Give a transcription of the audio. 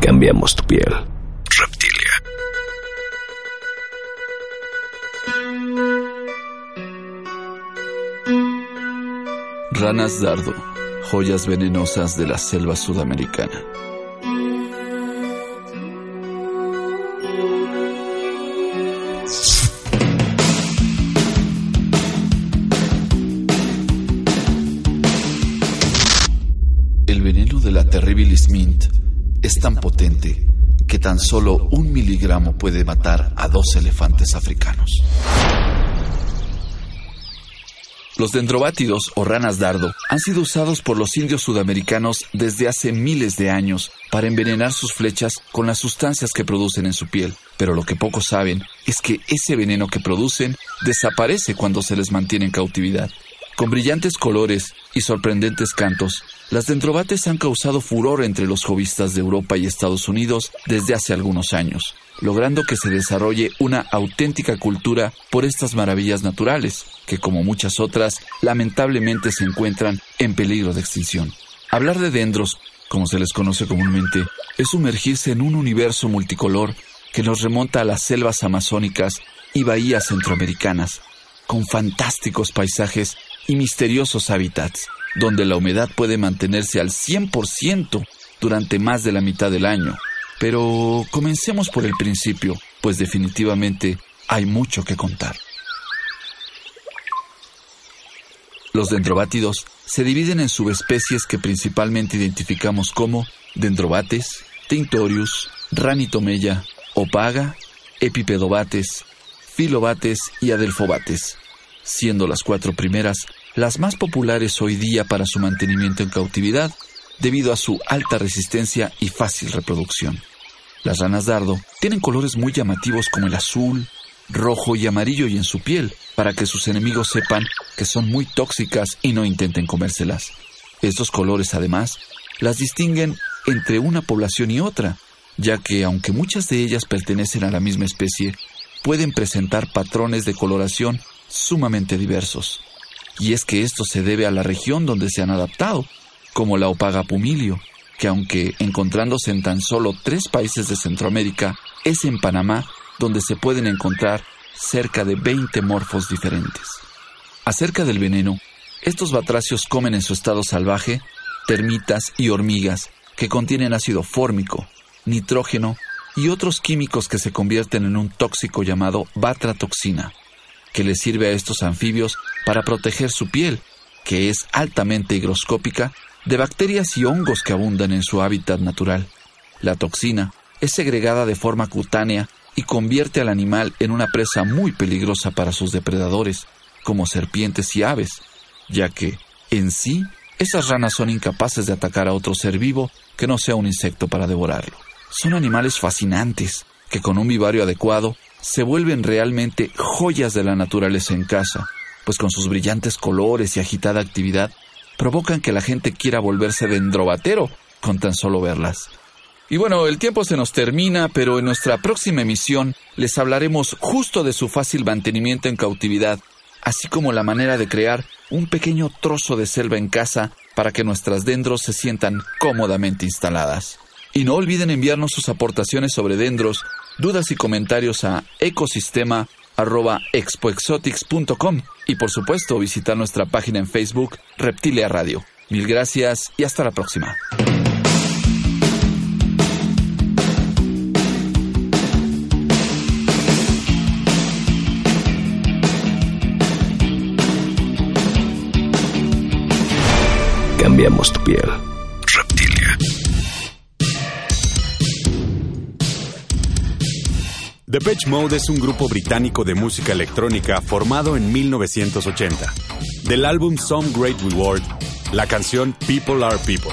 Cambiamos tu piel. Reptilia. Ranas dardo, joyas venenosas de la selva sudamericana. El veneno de la Terribilis mint es tan potente que tan solo un miligramo puede matar a dos elefantes africanos. Los dendrobátidos o ranas dardo han sido usados por los indios sudamericanos desde hace miles de años para envenenar sus flechas con las sustancias que producen en su piel. Pero lo que pocos saben es que ese veneno que producen desaparece cuando se les mantiene en cautividad. Con brillantes colores y sorprendentes cantos, las dendrobates han causado furor entre los jovistas de Europa y Estados Unidos desde hace algunos años, logrando que se desarrolle una auténtica cultura por estas maravillas naturales, que como muchas otras, lamentablemente se encuentran en peligro de extinción. Hablar de dendros, como se les conoce comúnmente, es sumergirse en un universo multicolor que nos remonta a las selvas amazónicas y bahías centroamericanas, con fantásticos paisajes y misteriosos hábitats, donde la humedad puede mantenerse al 100% durante más de la mitad del año. Pero comencemos por el principio, pues definitivamente hay mucho que contar. Los dendrobátidos se dividen en subespecies que principalmente identificamos como dendrobates, tintorius, ranitomella, opaga, epipedobates, filobates y adelfobates, siendo las cuatro primeras las más populares hoy día para su mantenimiento en cautividad debido a su alta resistencia y fácil reproducción. Las ranas dardo tienen colores muy llamativos como el azul, rojo y amarillo y en su piel, para que sus enemigos sepan que son muy tóxicas y no intenten comérselas. Estos colores, además, las distinguen entre una población y otra, ya que aunque muchas de ellas pertenecen a la misma especie, pueden presentar patrones de coloración sumamente diversos. Y es que esto se debe a la región donde se han adaptado, como la opaga pumilio, que aunque encontrándose en tan solo tres países de Centroamérica, es en Panamá donde se pueden encontrar cerca de 20 morfos diferentes. Acerca del veneno, estos batracios comen en su estado salvaje termitas y hormigas que contienen ácido fórmico, nitrógeno y otros químicos que se convierten en un tóxico llamado batratoxina, que les sirve a estos anfibios para proteger su piel, que es altamente higroscópica, de bacterias y hongos que abundan en su hábitat natural. La toxina es segregada de forma cutánea y convierte al animal en una presa muy peligrosa para sus depredadores, como serpientes y aves, ya que, en sí, esas ranas son incapaces de atacar a otro ser vivo que no sea un insecto para devorarlo. Son animales fascinantes, que con un vivario adecuado se vuelven realmente joyas de la naturaleza en casa, pues con sus brillantes colores y agitada actividad provocan que la gente quiera volverse dendrobatero con tan solo verlas. Y bueno, el tiempo se nos termina, pero en nuestra próxima emisión les hablaremos justo de su fácil mantenimiento en cautividad, así como la manera de crear un pequeño trozo de selva en casa para que nuestras dendros se sientan cómodamente instaladas. Y no olviden enviarnos sus aportaciones sobre dendros, dudas y comentarios a ecosistema.expoexotics.com y por supuesto visitar nuestra página en Facebook Reptilia Radio. Mil gracias y hasta la próxima. Cambiamos tu piel. The Pitch Mode es un grupo británico de música electrónica formado en 1980. Del álbum Some Great Reward, la canción People Are People.